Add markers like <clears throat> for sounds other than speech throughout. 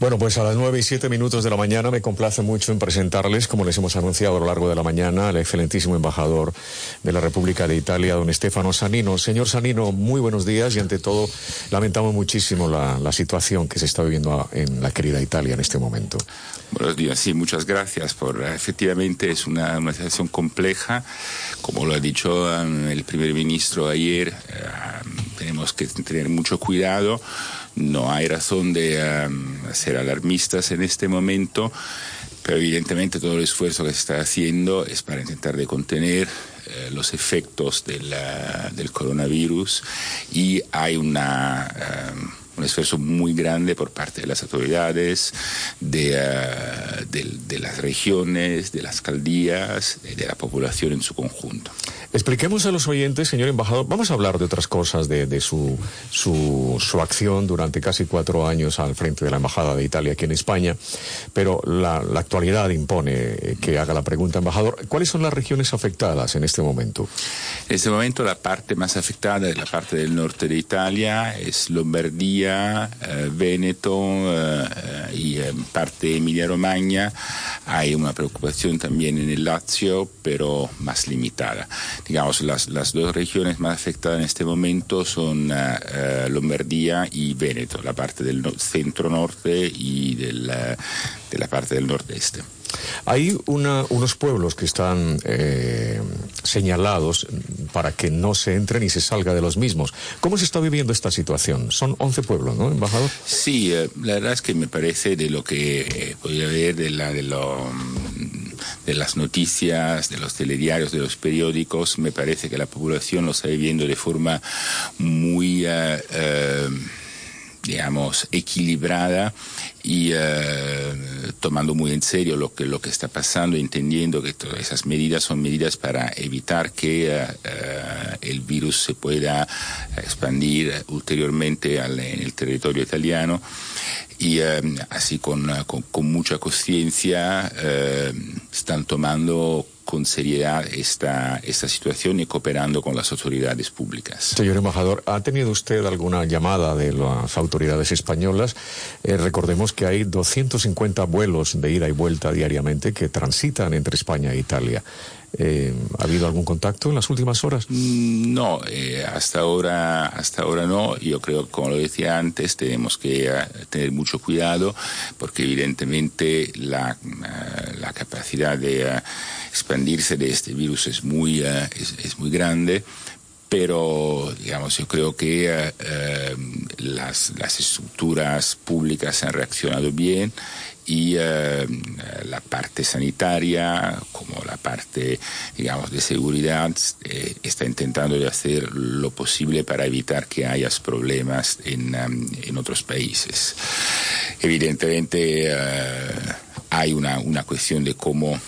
Bueno, pues a las nueve y siete minutos de la mañana me complace mucho en presentarles, como les hemos anunciado a lo largo de la mañana, al excelentísimo embajador de la República de Italia, don Stefano Sanino. Señor Sanino, muy buenos días y ante todo lamentamos muchísimo la, la situación que se está viviendo en la querida Italia en este momento. Buenos días, sí, muchas gracias por efectivamente es una, una situación compleja, como lo ha dicho um, el primer ministro ayer, uh, tenemos que tener mucho cuidado no hay razón de um, ser alarmistas en este momento, pero evidentemente todo el esfuerzo que se está haciendo es para intentar contener eh, los efectos del, coronavirus y hay una... Um, un esfuerzo muy grande por parte de las autoridades, de, uh, de las regiones, de las alcaldías, de la población en su conjunto. Expliquemos a los oyentes, señor embajador, vamos a hablar de otras cosas, de, de su, su, su, acción durante casi cuatro años al frente de la Embajada de Italia aquí en España, pero la, actualidad impone que haga la pregunta, embajador. ¿Cuáles son las regiones afectadas en este momento? En este momento la parte más afectada es la parte del norte de Italia, es Lombardía, eh, Veneto eh, y eh, parte Emilia-Romagna. Hay una preocupación también en el Lazio, pero más limitada digamos, las, las, dos regiones más afectadas en este momento son uh, Lombardía y Veneto, la parte del no centro norte y del, uh, de la parte del nordeste. Hay una, unos pueblos que están eh, señalados para que no se entre ni se salga de los mismos. ¿Cómo se está viviendo esta situación? Son 11 pueblos, ¿no, embajador? Sí, eh, la verdad es que me parece de lo que eh, podría ver de, la, de lo de las noticias, de los telediarios, de los periódicos, me parece que la población lo está viviendo de forma muy, uh, digamos, equilibrada y uh, tomando muy en serio lo que, lo que está pasando, entendiendo que todas esas medidas son medidas para evitar que uh, el virus se pueda expandir ulteriormente al, en el territorio italiano y eh, así con, con, mucha conciencia eh, están tomando con seriedad esta, esta situación y cooperando con las autoridades públicas. Señor embajador, ¿ha tenido usted alguna llamada de las autoridades españolas? Eh, recordemos que hay 250 vuelos de ida y vuelta diariamente que transitan entre España e Italia. Eh, ¿Ha habido algún contacto en las últimas horas? No, eh, hasta ahora, hasta ahora no. Yo creo, como lo decía antes, tenemos que uh, tener mucho cuidado porque evidentemente la, capacidad de expandirse de este virus es muy, es, es muy grande pero digamos yo creo que eh, las, las, estructuras públicas han reaccionado bien y eh, la parte sanitaria como la parte digamos de seguridad eh, está intentando de hacer lo posible para evitar que haya problemas en, um, en otros países. Evidentemente hay una, una cuestión de cómo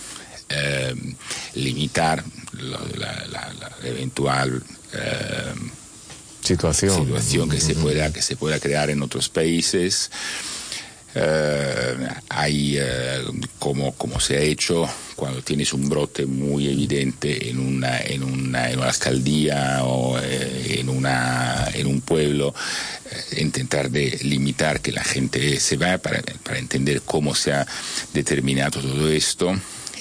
limitar la, la, la, la eventual eh, situación, situación que, se pueda, que se pueda crear en otros países. Eh, hay, eh, como, como se ha hecho cuando tienes un brote muy evidente en una, en una, en una alcaldía o eh, en, una, en un pueblo, eh, intentar de limitar que la gente se vaya para, para entender cómo se ha determinado todo esto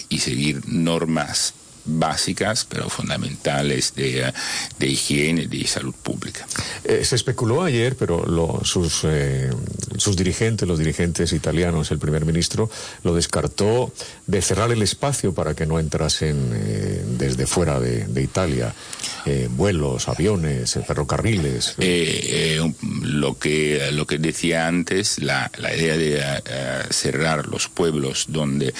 y seguir normas básicas, pero fundamentales de, de higiene y de salud pública. Eh, se especuló ayer, pero lo, sus, eh, sus dirigentes, los dirigentes italianos, el primer ministro, lo descartó de cerrar el espacio para que no entrasen eh, desde fuera de, de Italia vuelos, aviones, ferrocarriles. lo, que, lo que decía antes, la, la idea de cerrar los pueblos donde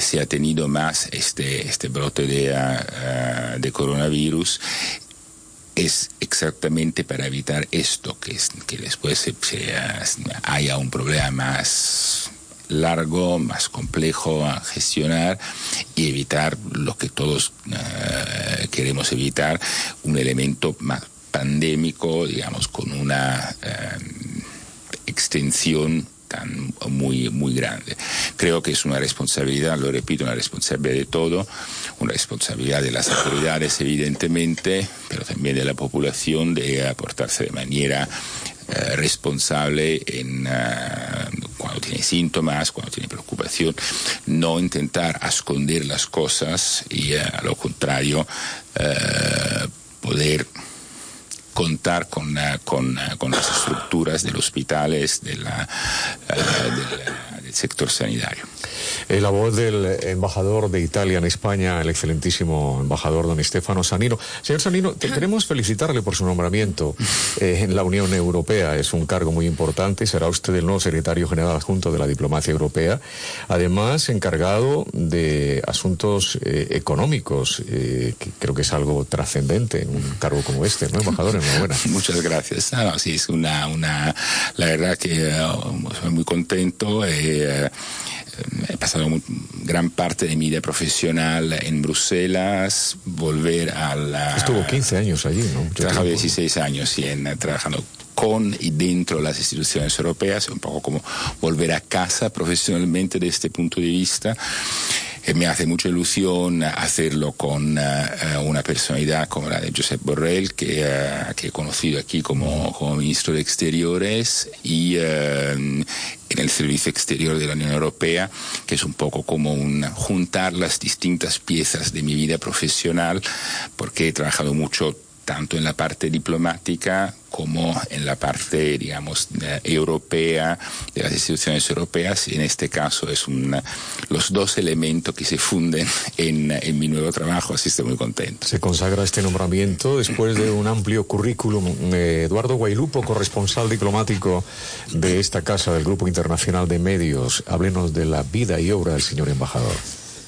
se ha tenido más este, este brote de, uh, de coronavirus es exactamente para evitar esto, que, es, que después se, haya un problema más largo, más complejo a gestionar y evitar lo que todos uh, queremos evitar, un elemento más pandémico, digamos, con una uh, extensión muy, muy grande. Creo que es una responsabilidad, lo repito, una responsabilidad de todo, una responsabilidad de las autoridades, evidentemente, pero también de la población de aportarse de manera uh, responsable en, uh, cuando síntomas, cuando tiene preocupación, no intentar esconder las cosas y a lo contrario poder contar con, con, con, las estructuras de los hospitales de la, del sector sanitario. Eh, la voz del embajador de Italia en España, el excelentísimo embajador don Stefano Sanino. Señor Sanino, queremos felicitarle por su nombramiento eh, en la Unión Europea. Es un cargo muy importante. Será usted el nuevo secretario general adjunto de la diplomacia europea. Además, encargado de asuntos eh, económicos, que creo que es algo trascendente en un cargo como este, ¿no, embajador? <laughs> Muchas gracias. Ah, sí, es una, una, la verdad que soy muy contento. Eh, he pasado gran parte de mi vida profesional en Bruselas, volver a la... Estuvo 15 años allí, ¿no? Trabajado 16 años y en, trabajando con y dentro de las instituciones europeas, un poco como volver a casa profesionalmente desde este punto de vista. Eh, me hace mucha ilusión hacerlo con uh, una personalidad como la de Josep Borrell, que, uh, que he conocido aquí como, como, ministro de Exteriores y en el Servicio Exterior de la Unión Europea, que es un poco como un, juntar las distintas piezas de mi vida profesional, porque he trabajado mucho tanto en la parte diplomática como en la parte, digamos, europea, de las instituciones europeas. En este caso es un, los dos elementos que se funden en, en, mi nuevo trabajo, así estoy muy contento. Se consagra este nombramiento después de un amplio currículum. Eduardo Guailupo, corresponsal diplomático de esta casa del Grupo Internacional de Medios, háblenos de la vida y obra del señor embajador.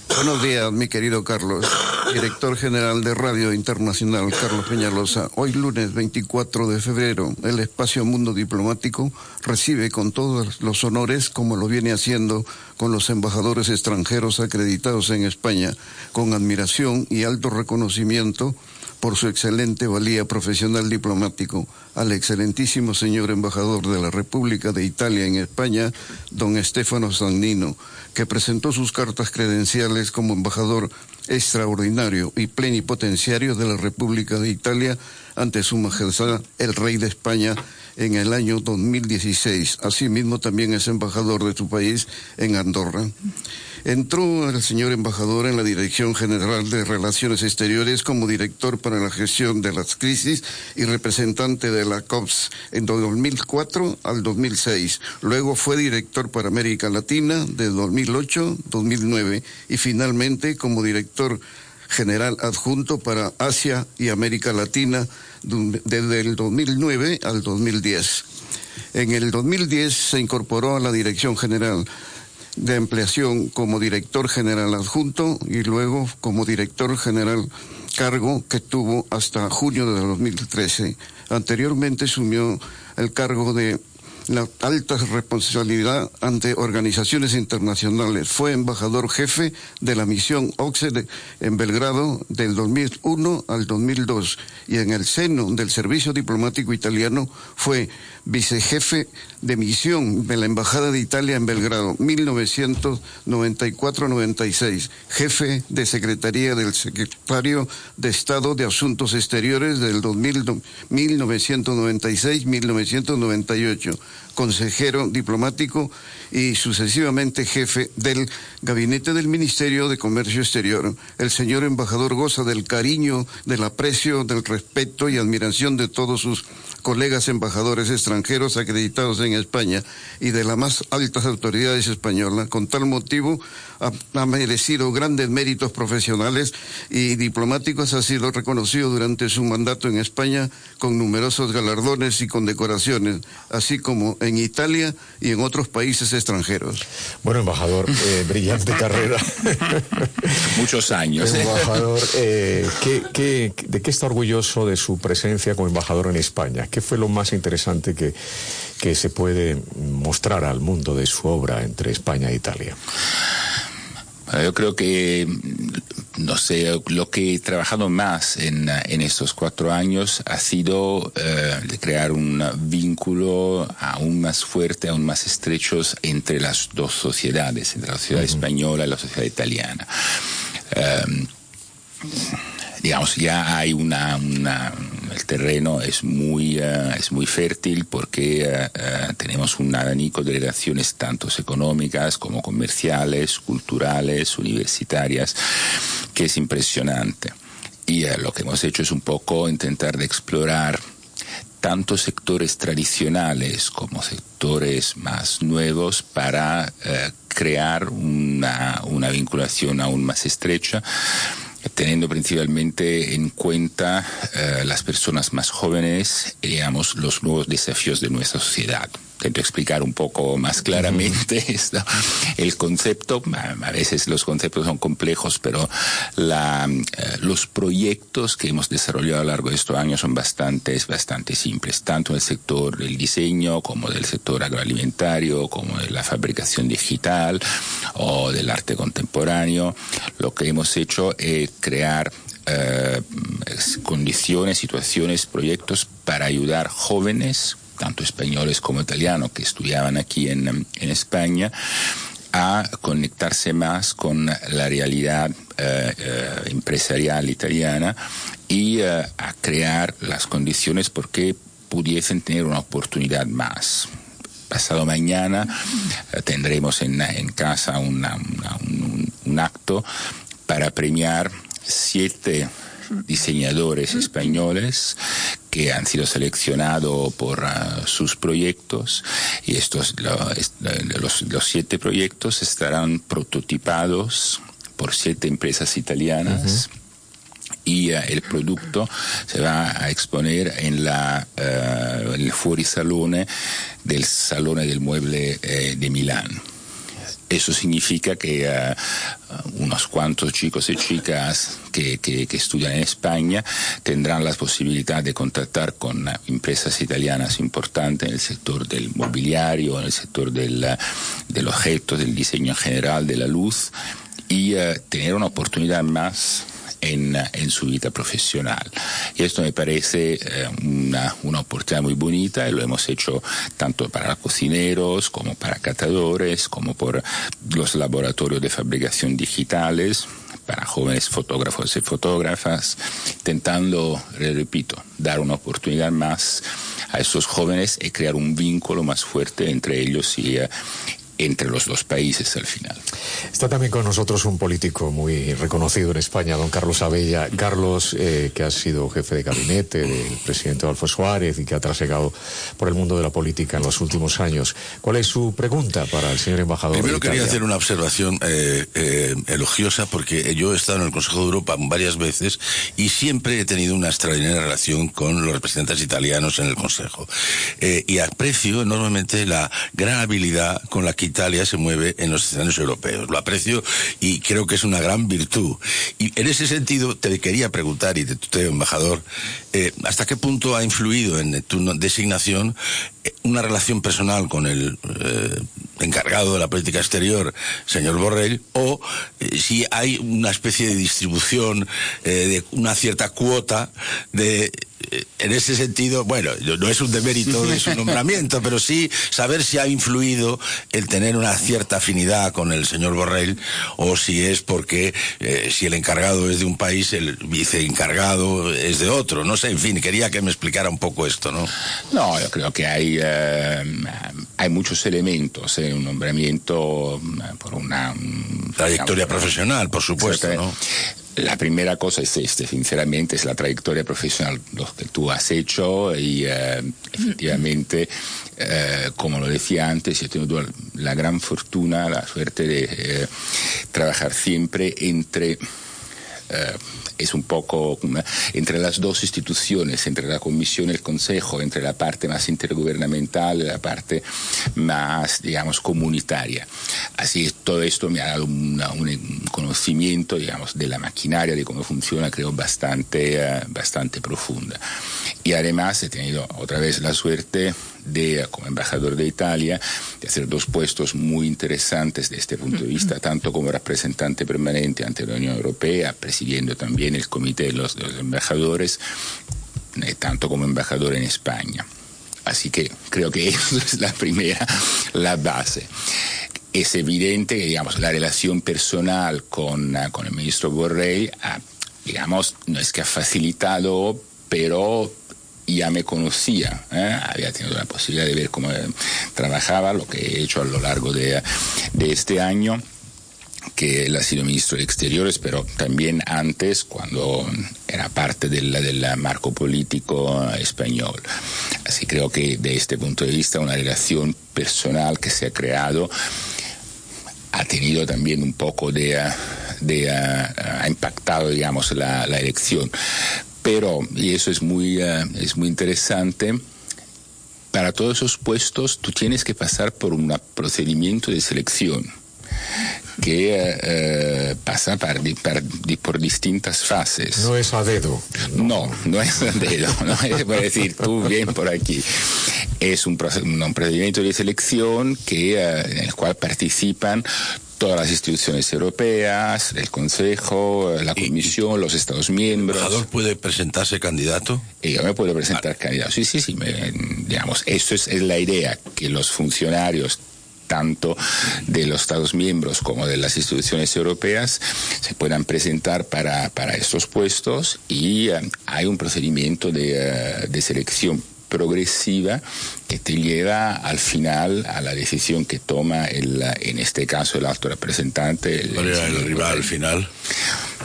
Buenos días, mi querido Carlos, director general de Radio Internacional, Carlos Peñalosa. Hoy lunes 24 de febrero, el espacio Mundo Diplomático recibe con todos los honores, como lo viene haciendo con los embajadores extranjeros acreditados en España, con admiración y alto reconocimiento por su excelente valía profesional diplomático al excelentísimo señor embajador de la República de Italia en España, don Stefano Sannino, que presentó sus cartas credenciales como embajador extraordinario y plenipotenciario de la República de Italia ante su majestad el rey de España en el año 2016. Asimismo también es embajador de su país en Andorra. Entró el señor embajador en la Dirección General de Relaciones Exteriores como director para la gestión de las crisis y representante de la COPS en 2004 al 2006. Luego fue director para América Latina de 2008 2009 y finalmente como director general adjunto para Asia y América Latina desde el 2009 al 2010. En el 2010 se incorporó a la Dirección General de ampliación como director general adjunto y luego como director general cargo que tuvo hasta junio de 2013. Anteriormente asumió el cargo de la alta responsabilidad ante organizaciones internacionales. Fue embajador jefe de la misión OXE en Belgrado del 2001 al 2002 y en el seno del Servicio Diplomático Italiano fue vicejefe de misión de la Embajada de Italia en Belgrado, 1994-96, jefe de Secretaría del Secretario de Estado de Asuntos Exteriores del 1996-1998 consejero diplomático y sucesivamente jefe del gabinete del Ministerio de Comercio Exterior. El señor embajador goza del cariño, del aprecio, del respeto y admiración de todos sus colegas embajadores extranjeros acreditados en España y de las más altas autoridades españolas. Con tal motivo ha, ha, merecido grandes méritos profesionales y diplomáticos. Ha sido reconocido durante su mandato en España con numerosos galardones y condecoraciones, así como en Italia y en otros países extranjeros. Bueno, embajador, eh, <laughs> brillante carrera. Muchos años. ¿eh? Embajador, eh, ¿qué, qué, ¿de qué está orgulloso de su presencia como embajador en España? ¿Qué fue lo más interesante que, que se puede mostrar al mundo de su obra entre España e Italia? Yo creo que, no sé, lo que he trabajado más en, en estos cuatro años ha sido eh, crear un vínculo aún más fuerte, aún más estrecho entre las dos sociedades, entre la sociedad uh -huh. española y la sociedad italiana. Um, digamos, ya hay una, una el terreno es muy, es muy fértil porque tenemos un abanico de relaciones tanto económicas como comerciales, culturales, universitarias, que es impresionante. Y lo que hemos hecho es un poco intentar de explorar tanto sectores tradicionales como sectores más nuevos para eh, crear una, una, vinculación aún más estrecha teniendo principalmente en cuenta eh, las personas más jóvenes y digamos los nuevos desafíos de nuestra sociedad intento explicar un poco más claramente <laughs> esto. el concepto. A veces los conceptos son complejos, pero la, eh, los proyectos que hemos desarrollado a lo largo de estos años son bastante, bastante simples, tanto en el sector del diseño como del sector agroalimentario, como de la fabricación digital o del arte contemporáneo. Lo que hemos hecho es crear eh, condiciones, situaciones, proyectos para ayudar jóvenes tanto españoles como italianos que estudiaban aquí en, España, a conectarse más con la realidad eh, eh, empresarial italiana y eh, a crear las condiciones porque pudiesen tener una oportunidad más. Pasado mañana tendremos en, casa un, un acto para premiar siete diseñadores españoles que han sido seleccionados por ah, sus proyectos y estos los, siete proyectos estarán prototipados por siete empresas italianas. y ah, el producto se va a exponer en la uh, el fuorisalone del Salone del Mueble eh, de Milán. Eso significa que uh, unos cuantos chicos y chicas que, que, estudian en España tendrán la posibilidad de contactar con empresas italianas importantes en el sector del mobiliario, en el sector del, del objeto, del diseño en general, de la luz, y uh, tener una oportunidad más en, su vida profesional. Y esto me parece eh, una, una, oportunidad muy bonita y lo hemos hecho tanto para cocineros como para catadores, como por los laboratorios de fabricación digitales para jóvenes fotógrafos y fotógrafas, intentando, repito, dar una oportunidad más a esos jóvenes y crear un vínculo más fuerte entre ellos y, eh, entre los dos países al final. Está también con nosotros un político muy reconocido en España, don Carlos Abella. Carlos, eh, que ha sido jefe de gabinete del presidente Adolfo Suárez y que ha trasegado por el mundo de la política en los últimos años. ¿Cuál es su pregunta para el señor embajador? Primero quería hacer una observación eh, eh, elogiosa porque yo he estado en el Consejo de Europa varias veces y siempre he tenido una extraordinaria relación con los representantes italianos en el Consejo. y aprecio enormemente la gran habilidad con la que Italia se mueve en los escenarios europeos. Lo aprecio y creo que es una gran virtud. Y en ese sentido te quería preguntar, y de tu embajador, eh, ¿hasta qué punto ha influido en tu designación eh, una relación personal con el eh, encargado de la política exterior, señor Borrell, o si hay una especie de distribución de una cierta cuota de en ese sentido, bueno, no es un demérito de su nombramiento, pero sí saber si ha influido el tener una cierta afinidad con el señor Borrell o si es porque si el encargado es de un país, el viceencargado es de otro. No sé, en fin, quería que me explicara un poco esto, ¿no? No, yo creo que hay, eh, hay muchos elementos en un nombramiento eh, por una... Trayectoria profesional, por supuesto, ¿no? La primera cosa es este, sinceramente, es la trayectoria profesional lo que tú has hecho y eh, efectivamente, eh, como lo decía antes, he tenido la gran fortuna, la suerte de eh, trabajar siempre entre eh, es un poco entre las dos instituciones, entre la Comisión y el Consejo, entre la parte más intergubernamental y la parte más, digamos, comunitaria. Así todo esto me ha dado un conocimiento, digamos, de la maquinaria, de cómo funciona, creo, bastante, eh, bastante profunda. Y además he tenido otra vez la suerte de, como embajador de Italia, de hacer dos puestos muy interesantes desde este punto de vista, <clears throat> tanto como representante permanente ante la Unión Europea, presidiendo también el comité de los, embajadores, eh, tanto como embajador en España. Así que creo que <laughs> eso es la primera, la base. Es evidente que, digamos, la relación personal con, con el ministro Borrell, digamos, no es que ha facilitado pero ya me conocía, ¿eh? había tenido la posibilidad de ver cómo trabajaba, lo que he hecho a lo largo de, de este año que él ha sido ministro de Exteriores, pero también antes, cuando era parte del, del marco político español. Así creo que de este punto de vista una relación personal que se ha creado ha tenido también un poco de, de ha impactado, digamos, la, la elección pero, y eso es muy, eh, es muy interesante, para todos esos puestos tú tienes que pasar por un procedimiento de selección que eh, eh, pasa por, distintas fases. No es a dedo. No, no es a dedo. <laughs> No es decir, tú bien por aquí. Es un, un procedimiento de selección que, en el cual participan todas las instituciones europeas, el Consejo, la Comisión, los Estados miembros. ¿El embajador puede presentarse candidato? Y yo me puedo presentar candidato. Sí, sí, sí. digamos, eso es, la idea, que los funcionarios tanto de los Estados miembros como de las instituciones europeas se puedan presentar para, para estos puestos y eh, hay un procedimiento de, eh, de selección progresiva que te lleva al final a la decisión que toma el, en este caso el alto representante. El, el rival al final?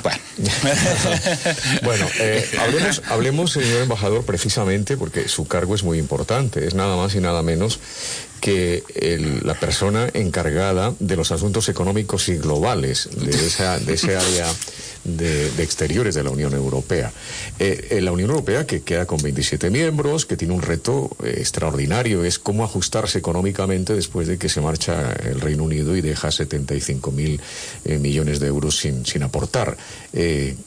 Bueno, <laughs> bueno eh, hablemos, hablemos, señor embajador, precisamente porque su cargo es muy importante. Es nada más y nada menos que la persona encargada de los asuntos económicos y globales de, esa, de ese área de, exteriores de la Unión Europea. Eh, la Unión Europea, que queda con 27 miembros, que tiene un reto eh, extraordinario, es cómo ajustarse económicamente después de que se marcha el Reino Unido y deja 75 mil eh, millones de euros sin, sin aportar.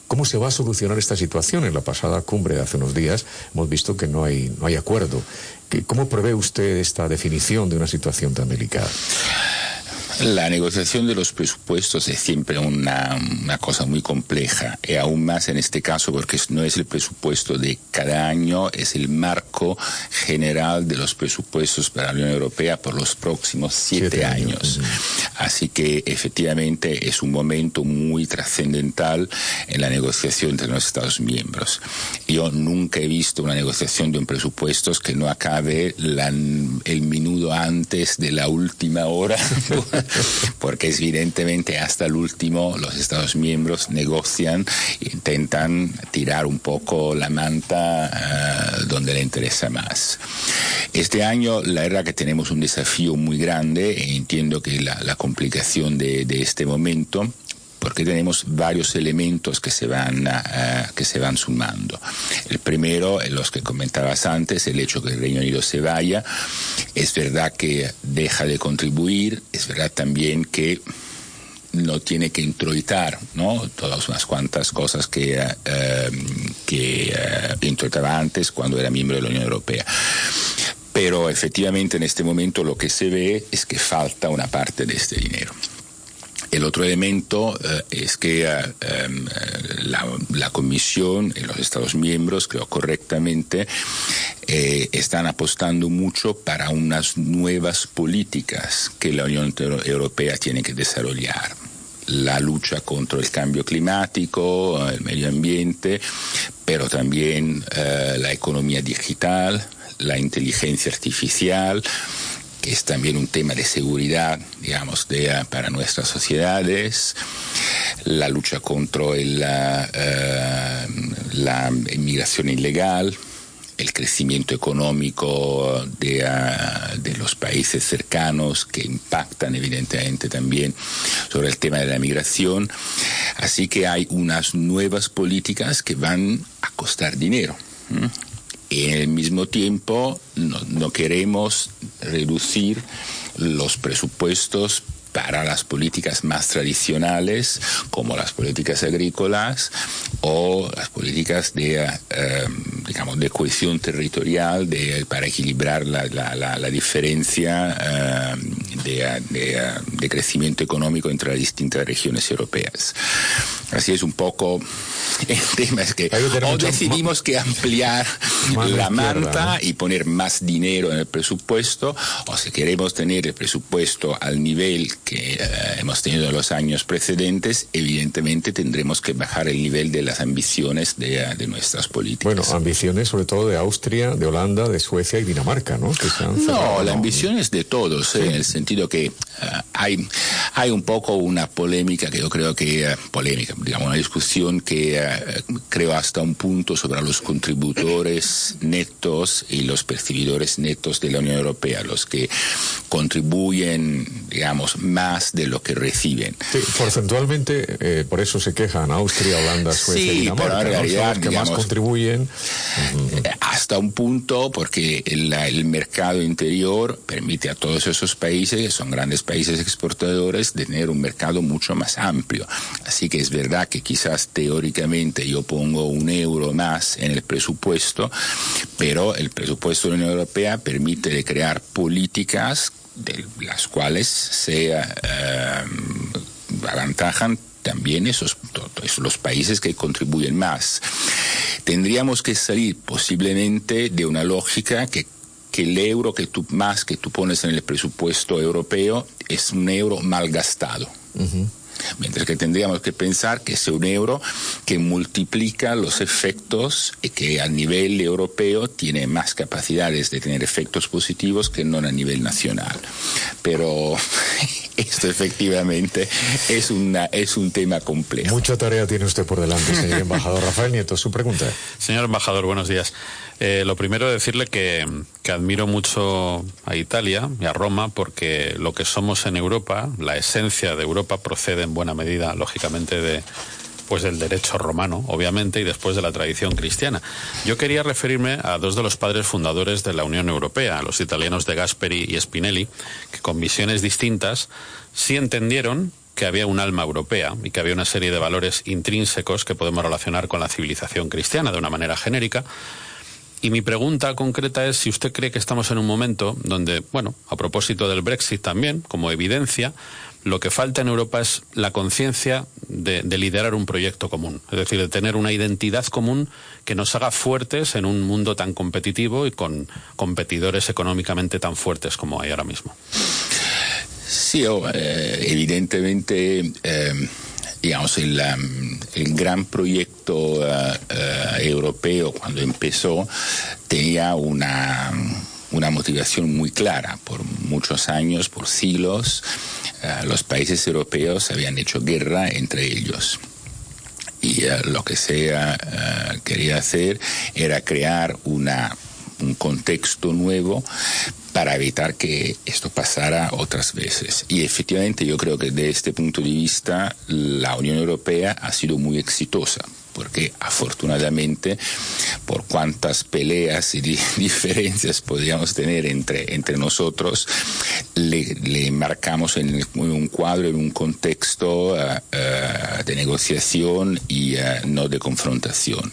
¿Cómo se va a solucionar esta situación? En la pasada cumbre de hace unos días hemos visto que no hay, no hay acuerdo. ¿Cómo prevé usted esta definición de una situación tan delicada? La negociación de los presupuestos es siempre una, cosa muy compleja y aún más en este caso porque no es el presupuesto de cada año, es el marco general de los presupuestos para la Unión Europea por los próximos siete, años. Así que efectivamente es un momento muy trascendental en la negociación entre los Estados miembros. Yo nunca he visto una negociación de un presupuesto que no acabe el minuto antes de la última hora. <laughs> <laughs> <laughs> porque evidentemente hasta el último los Estados miembros negocian e intentan tirar un poco la manta uh, donde le interesa más. Este año la verdad que tenemos un desafío muy grande e entiendo que la, complicación de este momento porque tenemos varios elementos que se van, que se van sumando. El primero, los que comentabas antes, el hecho que el Reino Unido se vaya, es verdad que deja de contribuir, es verdad también que no tiene que introitar ¿no? todas unas cuantas cosas que, uh, que uh, introitaba antes cuando era miembro de la Unión Europea. Pero efectivamente en este momento lo que se ve es que falta una parte de este dinero. El otro elemento eh, es que eh, em, la, Comisión y los Estados miembros, creo correctamente, eh, están apostando mucho para unas nuevas políticas que la Unión Europea tiene que desarrollar. La lucha contra el cambio climático, el medio ambiente, pero también la economía digital, la inteligencia artificial, es también un tema de seguridad, digamos, de, ah, para nuestras sociedades, la lucha contra la, eh, la inmigración ilegal, el crecimiento económico de, de, los países cercanos que impactan evidentemente también sobre el tema de la migración. Así que hay unas nuevas políticas que van a costar dinero. Y en el mismo tiempo no, queremos reducir los presupuestos para las políticas más tradicionales, como las políticas agrícolas o las políticas de, eh, digamos, de cohesión territorial de, para equilibrar la, la, la, diferencia eh, de, crecimiento económico entre las distintas regiones europeas. Así es un poco el tema es que o decidimos que ampliar <laughs> la manta y poner más dinero en el presupuesto o si queremos tener el presupuesto al nivel que eh, hemos tenido en los años precedentes, evidentemente tendremos que bajar el nivel de las ambiciones de, de nuestras políticas. Bueno, ambiciones sobre todo de Austria, de Holanda, de Suecia y Dinamarca, ¿no? no, la ambición es de todos, en el sentido que eh, hay, hay un poco una polémica que yo creo que, uh, polémica, digamos, una discusión que uh, creo hasta un punto sobre los contributores netos y los percibidores netos de la Unión Europea, los que contribuyen, digamos, más de lo que reciben. Sí, porcentualmente, eh, por eso se quejan Austria, Holanda, Suecia y Dinamarca, pero que más contribuyen. Hasta un punto, porque el, el mercado interior permite a todos esos países, que son grandes países exportadores, tener un mercado mucho más amplio. Así que es verdad que quizás teóricamente yo pongo un euro más en el presupuesto, pero el presupuesto de la Unión Europea permite crear políticas de las cuales se uh, avantajan también esos, los países que contribuyen más. Tendríamos que salir posiblemente de una lógica que que el euro que tú más que tú pones en el presupuesto europeo es un euro mal gastado. Mientras que tendríamos que pensar que es un euro que multiplica los efectos y que a nivel europeo tiene más capacidades de tener efectos positivos que no a nivel nacional. Pero <laughs> esto efectivamente es, una, es un tema complejo. Mucha tarea tiene usted por delante, señor <laughs> embajador Rafael Nieto. Su pregunta. Señor embajador, buenos días. Eh, lo primero decirle que, que, admiro mucho a Italia y a Roma porque lo que somos en Europa, la esencia de Europa procede en buena medida, lógicamente, de pues del derecho romano, obviamente, y después de la tradición cristiana. Yo quería referirme a dos de los padres fundadores de la Unión Europea, los italianos de Gasperi y Spinelli, que con visiones distintas sí entendieron que había un alma europea y que había una serie de valores intrínsecos que podemos relacionar con la civilización cristiana de una manera genérica, y mi pregunta concreta es si usted cree que estamos en un momento donde, bueno, a propósito del Brexit también, como evidencia, lo que falta en Europa es la conciencia de, liderar un proyecto común, es decir, de tener una identidad común que nos haga fuertes en un mundo tan competitivo y con competidores económicamente tan fuertes como hay ahora mismo. Sí, oh, eh, evidentemente. Eh, digamos, el, um, el gran proyecto uh, uh, europeo cuando empezó tenía una, una motivación muy clara. Por muchos años, por siglos, uh, los países europeos habían hecho guerra entre ellos y lo que se quería hacer era crear una, un contexto nuevo para evitar que esto pasara otras veces. Y efectivamente yo creo que desde este punto de vista la Unión Europea ha sido muy exitosa porque afortunadamente por cuantas peleas y <laughs> diferencias podríamos tener entre, entre nosotros, le, marcamos en, un cuadro, en un contexto uh, uh, de negociación y uh, no de confrontación.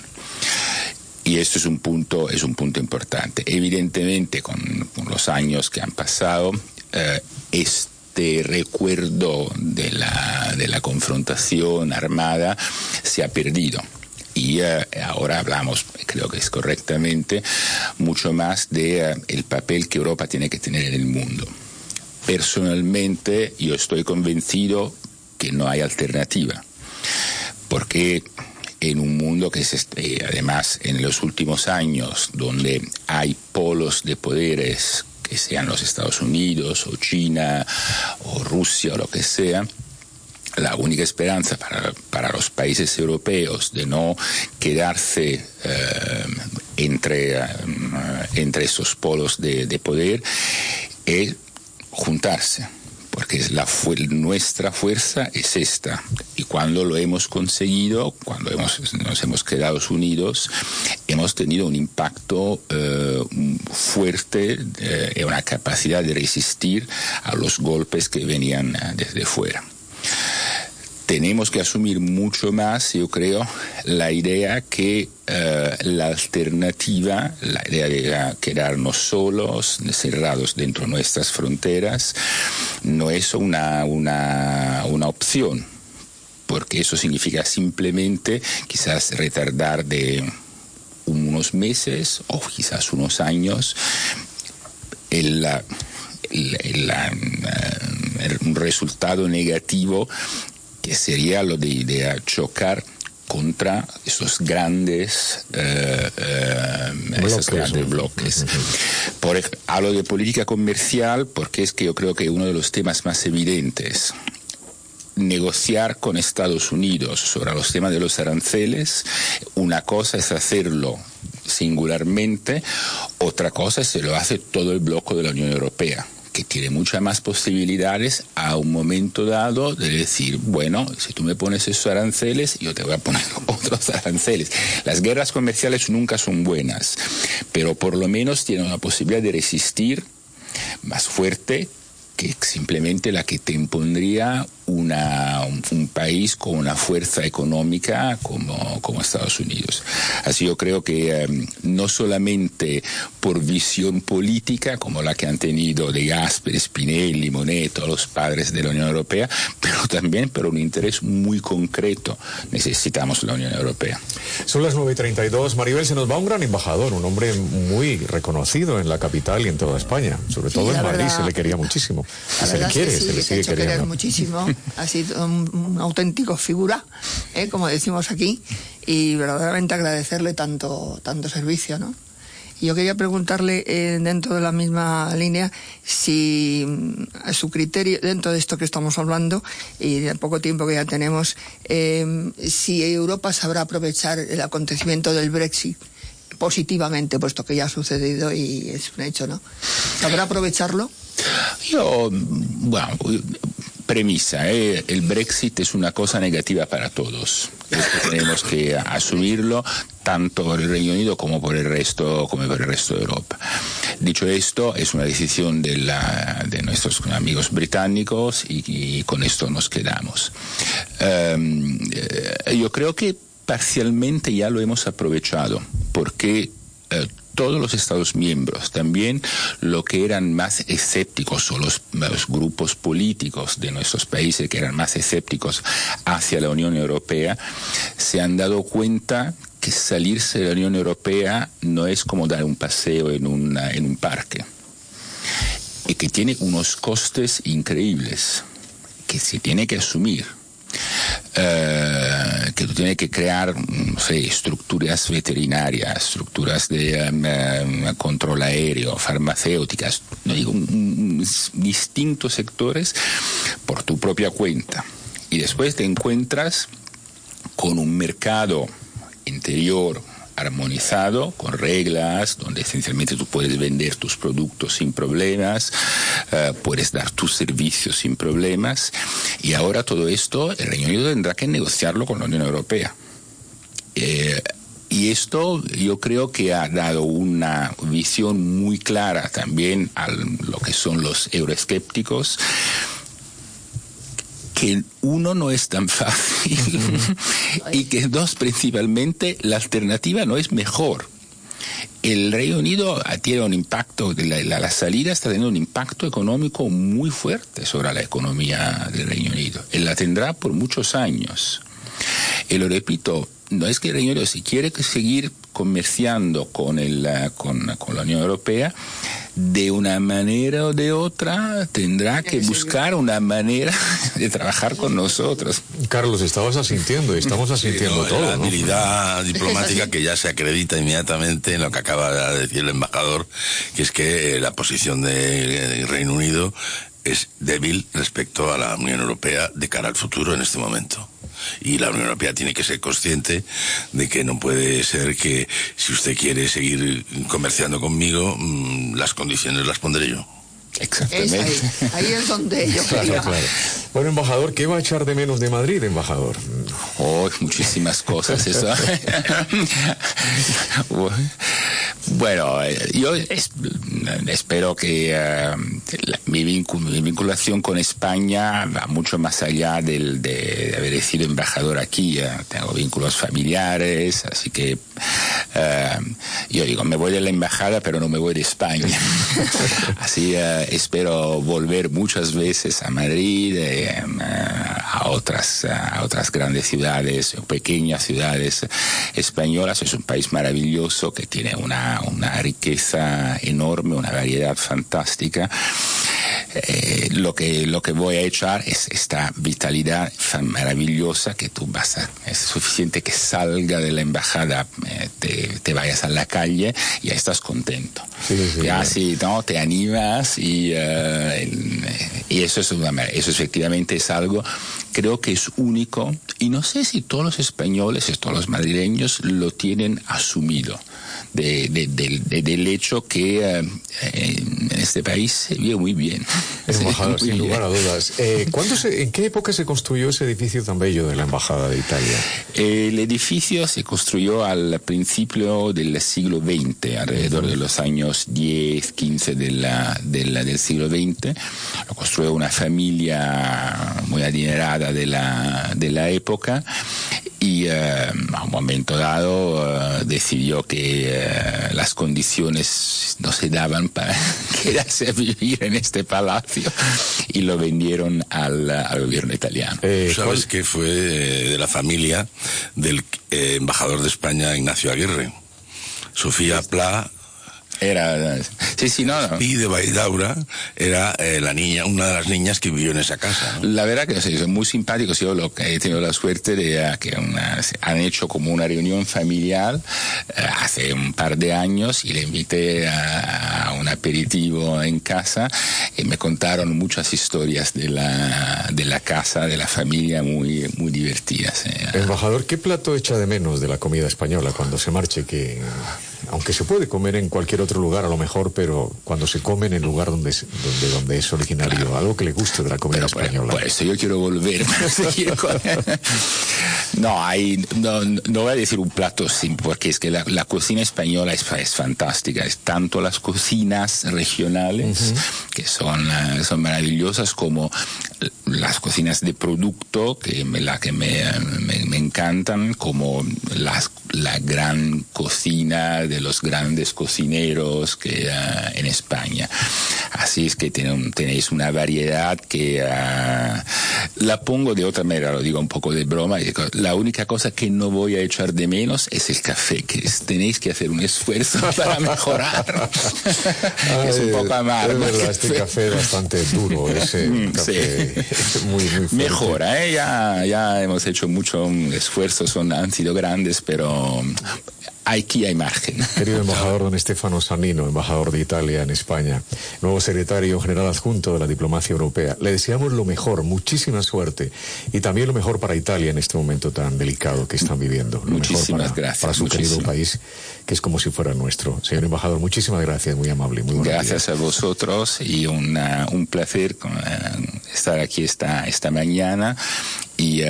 Y esto es un punto, es un punto importante. Evidentemente, con, los años que han pasado, eh, este recuerdo de la, de la confrontación armada se ha perdido y eh, ahora hablamos, creo que es correctamente, mucho más de eh, el papel que Europa tiene que tener en el mundo. Personalmente, yo estoy convencido que no hay alternativa, porque en un mundo que es este, además en los últimos años donde hay polos de poderes que sean los Estados Unidos o China o Rusia o lo que sea, la única esperanza para, para los países europeos de no quedarse eh, entre, eh, entre esos polos de poder es juntarse porque la nuestra fuerza es esta. Y cuando lo hemos conseguido, cuando hemos, nos hemos quedado unidos, hemos tenido un impacto eh, fuerte eh, y una capacidad de resistir a los golpes que venían eh, desde fuera tenemos que asumir mucho más, yo creo, la idea que eh, la alternativa, la idea de quedarnos solos, cerrados dentro de nuestras fronteras, no es una, una, una opción, porque eso significa simplemente quizás retardar de unos meses o quizás unos años el, un resultado negativo que sería lo de, chocar contra esos grandes, eh, eh, bloques, grandes bloques. Por, hablo de política comercial porque es que yo creo que uno de los temas más evidentes negociar con Estados Unidos sobre los temas de los aranceles, una cosa es hacerlo singularmente, otra cosa es se lo hace todo el bloque de la Unión Europea que tiene muchas más posibilidades a un momento dado de decir, bueno, si tú me pones esos aranceles, yo te voy a poner <laughs> otros aranceles. Las guerras comerciales nunca son buenas, pero por lo menos tienen una posibilidad de resistir más fuerte que simplemente la que te impondría una, un, país con una fuerza económica como, como Estados Unidos. Así yo creo que em, no solamente por visión política, como la que han tenido de Gasper, Spinelli, Monet, todos los padres de la Unión Europea, pero también por un interés muy concreto necesitamos la Unión Europea. Son las 9.32. Maribel, se nos va un gran embajador, un hombre muy reconocido en la capital y en toda España, sobre todo en Madrid, se le quería muchísimo. Se le quiere, se le sigue queriendo. muchísimo <laughs> ha sido un, auténtico figura, ¿eh? como decimos aquí, y verdaderamente agradecerle tanto, tanto servicio, ¿no? Yo quería preguntarle, eh, dentro de la misma línea, si a mm, su criterio, dentro de esto que estamos hablando y del poco tiempo que ya tenemos, eh, si Europa sabrá aprovechar el acontecimiento del Brexit positivamente, puesto que ya ha sucedido y es un hecho, ¿no? ¿Sabrá aprovecharlo? Yo, bueno, premisa, ¿eh? el Brexit es una cosa negativa para todos. tenemos que asumirlo tanto por el Reino Unido como por el resto, como por el resto de Europa. Dicho esto, es una decisión de nuestros amigos británicos y, con esto nos quedamos. Em, eh, yo creo que parcialmente ya lo hemos aprovechado porque eh, todos los Estados miembros, también lo que eran más escépticos o los, grupos políticos de nuestros países que eran más escépticos hacia la Unión Europea, se han dado cuenta que salirse de la Unión Europea no es como dar un paseo en, en un parque y que tiene unos costes increíbles que se tiene que asumir eh, que tú tienes que crear estructuras veterinarias, estructuras de em, control aéreo, farmacéuticas, digo, distintos sectores por tu propia cuenta. Y después te encuentras con un mercado interior armonizado, con reglas, donde esencialmente tú puedes vender tus productos sin problemas, eh, puedes dar tus servicios sin problemas, y ahora todo esto el Reino Unido tendrá que negociarlo con la Unión Europea. Eh, y esto yo creo que ha dado una visión muy clara también a lo que son los euroescépticos que uno no es tan fácil y que dos, principalmente, la alternativa no es mejor. El Reino Unido tiene un impacto, la, la, salida está teniendo un impacto económico muy fuerte sobre la economía del Reino Unido. Él la tendrá por muchos años. Y lo repito, no es que el Reino Unido, si quiere seguir comerciando con, el, con, con la Unión Europea, de una manera o de otra tendrá que buscar una manera <laughs> de trabajar con nosotros. Carlos, estabas asintiendo, estamos asintiendo todo. La habilidad <laughs> diplomática que ya se acredita inmediatamente en lo que acaba de decir el embajador, que es que la posición del Reino Unido es débil respecto a la Unión Europea de cara al futuro en este momento y la Unión Europea tiene que ser consciente de que no puede ser que si usted quiere seguir comerciando conmigo, mm, las condiciones las pondré yo. Exactamente. ahí. es donde yo claro, Bueno, embajador, ¿qué va a echar de menos de Madrid, embajador? Oh, muchísimas cosas. Eso. <laughs> Bueno, eh, yo espero que eh, mi, vinculación con España va mucho más allá del, de, haber sido embajador aquí. tengo vínculos familiares, así que yo digo, me voy de la embajada, pero no me voy de España. <laughs> así espero volver muchas veces a Madrid, a otras, a otras grandes ciudades, pequeñas ciudades españolas. Es un país maravilloso que tiene una una, riqueza enorme, una variedad fantástica. Eh, lo, que, lo que voy a echar es esta vitalidad maravillosa que tú vas a, es suficiente que salga de la embajada, eh, te, vayas a la calle y ya estás contento. ya sí, ¿no? te animas y, eh, y eso, es eso efectivamente es algo, creo que es único y no sé si todos los españoles, todos los madrileños lo tienen asumido del hecho que eh, en este país se vive muy bien. <laughs> Embajador, sin lugar a dudas. Eh, ¿En qué época se construyó ese edificio tan bello de la Embajada de Italia? El edificio se construyó al principio del siglo XX, alrededor de los años 10, 15 de la, del siglo XX. Lo construyó una familia muy adinerada de la, de la época y eh, a un momento dado eh, decidió que eh, las condiciones no se daban para <laughs> quedarse a vivir en este palacio y lo vendieron al, gobierno italiano. ¿Sabes que fue de la familia del embajador de España Ignacio Aguirre? Sofía Pla era, sí, sí, no, Y de Baidaura era eh, la niña, una de las niñas que vivió en esa casa. La verdad que son muy simpáticos. Yo lo que he tenido la suerte de que han hecho como una reunión familiar eh, hace un par de años y le invité a, un aperitivo en casa y me contaron muchas historias de la, de la casa, de la familia muy, muy divertidas. Eh. Embajador, ¿qué plato echa de menos de la comida española cuando se marche? Que aunque se puede comer en cualquier otro lugar a lo mejor, pero cuando se come en el lugar donde es, donde, donde es originario, algo que le guste de la comida española. Por, eso yo quiero volver. <laughs> <laughs> no, hay, no, no, voy a decir un plato simple, porque es que la, la cocina española es, es, fantástica. Es tanto las cocinas regionales, que son, eh, son maravillosas, como las cocinas de producto, que me, la que me, me, me encantan, como las, la gran cocina de los grandes cocineros que uh, en España. Así es que tenéis una variedad que uh, la pongo de otra manera, lo digo un poco de broma. La única cosa que no voy a echar de menos es el café, que tenéis que hacer un esfuerzo <laughs> para mejorar. <laughs> es un poco amargo. Es verdad, este café es bastante duro, ese <laughs> café <laughs> muy, Mejora, ¿eh? ya, ya hemos hecho mucho esfuerzo, son, han sido grandes, pero aquí hay margen. <laughs> Querido <laughs> embajador don Estefano Sanino, embajador de Italia en España, nuevo secretario general adjunto de la diplomacia europea, le deseamos lo mejor, muchísima suerte y también lo mejor para Italia en este momento tan delicado que están viviendo. muchísimas gracias. Para su querido país, que es como si fuera nuestro. Señor embajador, muchísimas gracias, muy amable. Muy gracias a vosotros y un placer eh, estar aquí esta, esta mañana y uh,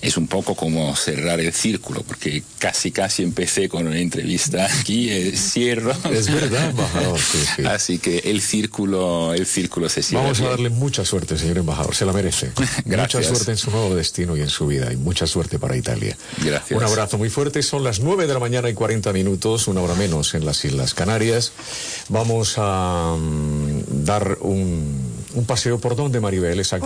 es un poco como cerrar el círculo, porque casi casi empecé con una entrevista aquí, eh, cierro. Es verdad, embajador. <laughs> Así que el círculo, el círculo se cierra. Vamos a darle mucha suerte, señor embajador, se la merece. <laughs> Mucha suerte en su nuevo destino y en su vida, y mucha suerte para Italia. Gracias. Un abrazo muy fuerte, son las 9 de la mañana y 40 minutos, una hora menos en las Islas Canarias. Vamos a um, dar un, un paseo por donde, Maribel, exactamente.